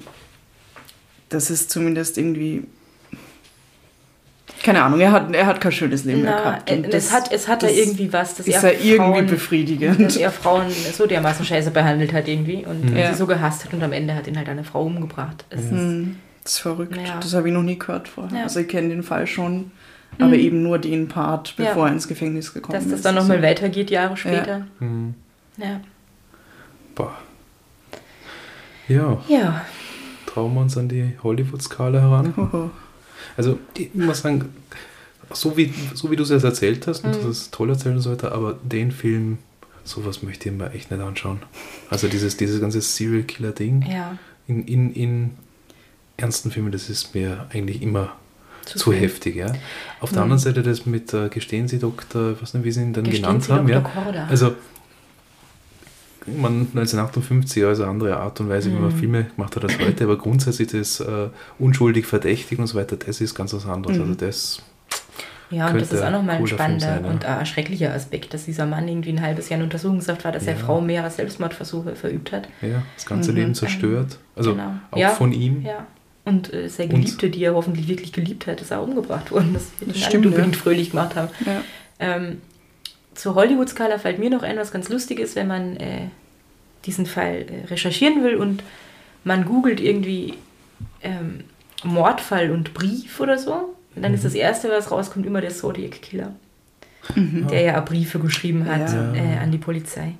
B: das ist zumindest irgendwie. Keine Ahnung, er hat, er hat kein schönes Leben mehr
C: Na,
B: gehabt.
C: äh,
B: und
C: es
B: das-
C: hat, es hat da
B: das
C: irgendwie was, dass
B: ist
C: er
B: ja irgendwie befriedigend.
C: dass er Frauen so dermaßen scheiße behandelt hat irgendwie und
A: Mhm.
B: Ja.
C: sie so gehasst hat und am Ende hat ihn halt eine Frau umgebracht. Es ist,
B: Hm, Das ist verrückt.
C: Ja.
B: Das habe ich noch nie gehört vorher.
C: Ja.
B: Also ich kenne den Fall schon, aber
C: Mhm.
B: eben nur den Part,
C: Ja.
B: bevor er ins Gefängnis gekommen
C: dass
B: ist.
C: das dann nochmal
B: Also,
C: weitergeht, Jahre später.
A: Hm.
C: Ja.
A: Boah. Ja,
C: ja.
A: trauen wir uns an die Hollywood-Skala heran.
B: hoho.
A: Also, ich muss sagen, so wie, so wie du es jetzt erzählt hast, und
C: Mhm.
A: das ist toll erzählt und so weiter, aber den Film, sowas möchte ich mir echt nicht anschauen. Also dieses, dieses ganze Serial-Killer-Ding
C: Ja.
A: in, in, in ernsten Filmen, das ist mir eigentlich immer zu,
C: viel.
A: heftig. Ja? Auf der
B: Mhm.
A: anderen Seite das mit äh, Gestehen Sie Doktor, ich weiß nicht, wie Sie ihn dann
C: Gestehen
A: genannt
C: Sie
A: haben. Ja?
C: Dr. Korda.
A: Also, man 1958, also eine andere Art und Weise, wie man
C: Mhm.
A: Filme gemacht hat als heute, aber grundsätzlich das äh, unschuldig verdächtig und so weiter, das ist ganz was anderes.
B: Mhm.
A: Also das,
C: Ja, und das ist auch nochmal ein spannender
A: sein, ja.
C: und auch ein schrecklicher Aspekt, dass dieser Mann irgendwie ein halbes Jahr in Untersuchungshaft war, dass er
A: Ja.
C: Frau mehrere Selbstmordversuche verübt hat.
A: ja, das ganze
B: Mhm.
A: Leben zerstört. Also
C: Genau.
A: auch
C: Ja.
A: von ihm.
C: Ja. Und äh, seine
A: Und-
C: Geliebte, die er hoffentlich wirklich geliebt hat, ist auch umgebracht worden. Das wird
B: Das
C: ihn alle
B: stimmt,
C: unbedingt
B: ja.
C: fröhlich gemacht haben.
B: Ja.
C: Ähm, zur Hollywood-Skala fällt mir noch ein, was ganz lustig ist, wenn man äh, diesen Fall äh, recherchieren will und man googelt irgendwie ähm, Mordfall und Brief oder so. Und dann ist das Erste, was rauskommt, immer der Zodiac Killer,
B: Mhm.
C: der ja auch Briefe geschrieben hat
B: Ja.
C: äh, an die Polizei.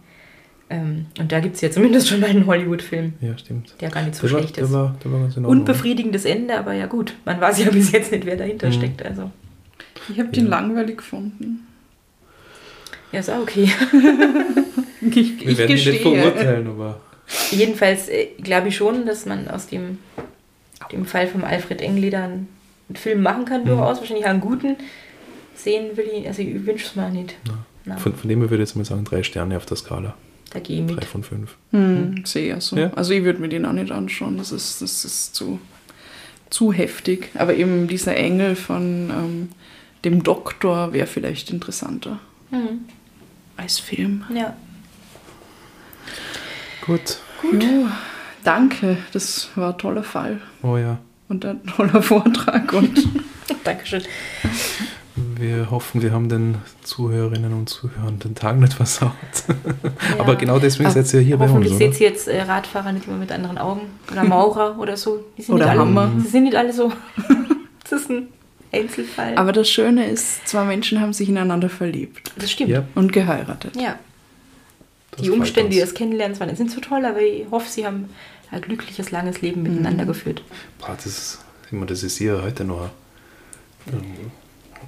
C: Ähm, und da gibt es ja zumindest schon mal einen Hollywood-Film,
A: Ja, stimmt.
C: der gar nicht so
A: Der war,
C: schlecht
A: der,
C: ist.
A: war, der war ganz in Ordnung.
C: Unbefriedigendes Ende, aber ja gut. Man weiß ja [laughs] bis jetzt nicht, wer dahinter
A: Mhm.
C: steckt. Also,
B: Ich habe den
A: Ja.
B: langweilig gefunden.
C: Ja, ist auch okay. [laughs]
B: Ich,
A: Wir
B: ich
A: werden ihn nicht
B: gestehe.
A: verurteilen, aber
C: Jedenfalls äh, glaube ich schon, dass man aus dem, dem Fall von Alfred Engleder einen Film machen kann,
A: Mhm.
C: durchaus. Wahrscheinlich auch einen guten. Sehen will ich, also ich wünsche es mal nicht.
A: Ja. Von, von dem her würde ich jetzt mal sagen, drei Sterne auf der Skala.
C: Da gehe ich
A: Drei
C: mit.
A: von fünf.
B: Hm, sehr so.
A: Ja.
B: Also ich würde mir den auch nicht anschauen. Das ist, das ist zu, zu heftig. Aber eben dieser Engel von ähm, dem Doktor wäre vielleicht interessanter
C: Mhm.
B: Als Film.
C: Ja.
A: Gut.
B: Gut. Ja, danke, das war ein toller Fall
A: Oh ja.
B: und ein toller Vortrag. Und [laughs]
C: Dankeschön.
A: Wir hoffen, wir haben den Zuhörerinnen und Zuhörern den Tag nicht versaut. [laughs] Aber genau deswegen
B: Ah,
A: seid ihr hier bei uns,
C: Hoffentlich seht ihr jetzt äh, Radfahrer nicht immer mit anderen Augen. Oder Maurer oder so. Die sind
B: Oder
C: nicht alle,
B: Hammer.
C: Sie sind nicht alle so. [laughs] das ist ein Einzelfall.
B: Aber das Schöne ist, zwei Menschen haben sich ineinander verliebt
C: das stimmt.
A: Ja,
B: und geheiratet.
C: Ja.
A: das
C: Die Umstände, die
A: uns.
C: das Kennenlernen waren, sind so toll, aber ich hoffe, sie haben ein glückliches, langes Leben miteinander geführt.
A: Boah, das ist, ich meine, das ist hier heute noch ein, ein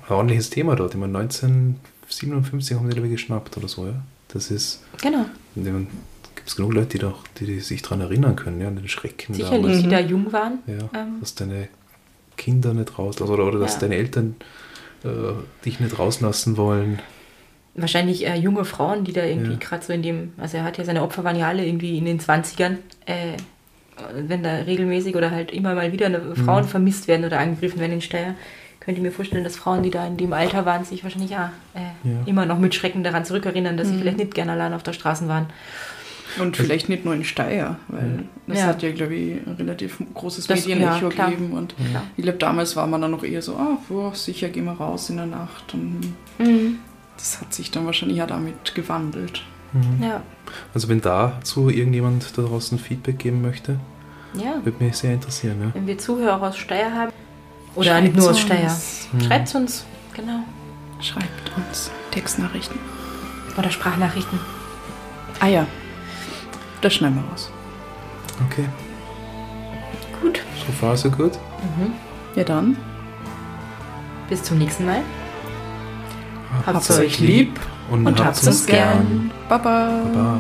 A: ordentliches Thema dort. Ich meine, 1957 haben die glaube ich geschnappt oder so, ja. Das ist,
C: Genau.
A: gibt es genug Leute, die, doch, die, die sich daran erinnern können, ja, an den Schrecken
C: Sicherlich,
A: damals.
C: die da jung waren.
A: Ja,
C: Ähm.
A: dass deine Kinder nicht raus, also, oder, oder dass
C: Ja.
A: deine Eltern äh, dich nicht rauslassen wollen.
C: Wahrscheinlich äh, junge Frauen, die da irgendwie
A: Ja.
C: gerade so in dem, also er hat ja seine Opfer waren ja alle irgendwie in den 20ern, äh, wenn da regelmäßig oder halt immer mal wieder
A: Mhm.
C: Frauen vermisst werden oder angegriffen werden in Steyr, könnte ich mir vorstellen, dass Frauen, die da in dem Alter waren, sich wahrscheinlich ja, äh,
A: Ja.
C: immer noch mit Schrecken daran zurückerinnern, dass sie vielleicht nicht gerne allein auf der Straße waren.
B: Und vielleicht nicht nur in Steyr, weil das
C: Ja.
B: hat ja, glaube ich, ein relativ großes
C: Das-
B: Medienecho
C: ja,
B: gegeben. Und
C: Klar.
B: ich glaube, damals war man dann noch eher so, ah, boah, sicher, gehen wir raus in der Nacht. Und
C: Mhm.
B: das hat sich dann wahrscheinlich auch damit gewandelt.
C: Ja.
A: Also wenn dazu irgendjemand da draußen Feedback geben möchte,
C: ja.
A: würde mich sehr interessieren. Ja.
C: Wenn wir Zuhörer aus Steyr haben, oder
B: Schreibt's
C: nicht nur aus
B: uns.
C: Steyr,
A: Mhm.
C: schreibt uns, genau.
B: Schreibt uns Textnachrichten.
C: Oder Sprachnachrichten.
B: Ah ja, das schneiden wir raus.
A: Okay,
C: Gut.
A: so far so gut.
B: Ja dann,
C: Bis zum nächsten Mal.
B: habt's euch lieb
A: und,
B: und
A: habt's
B: habt's uns gern. Baba.
A: Baba.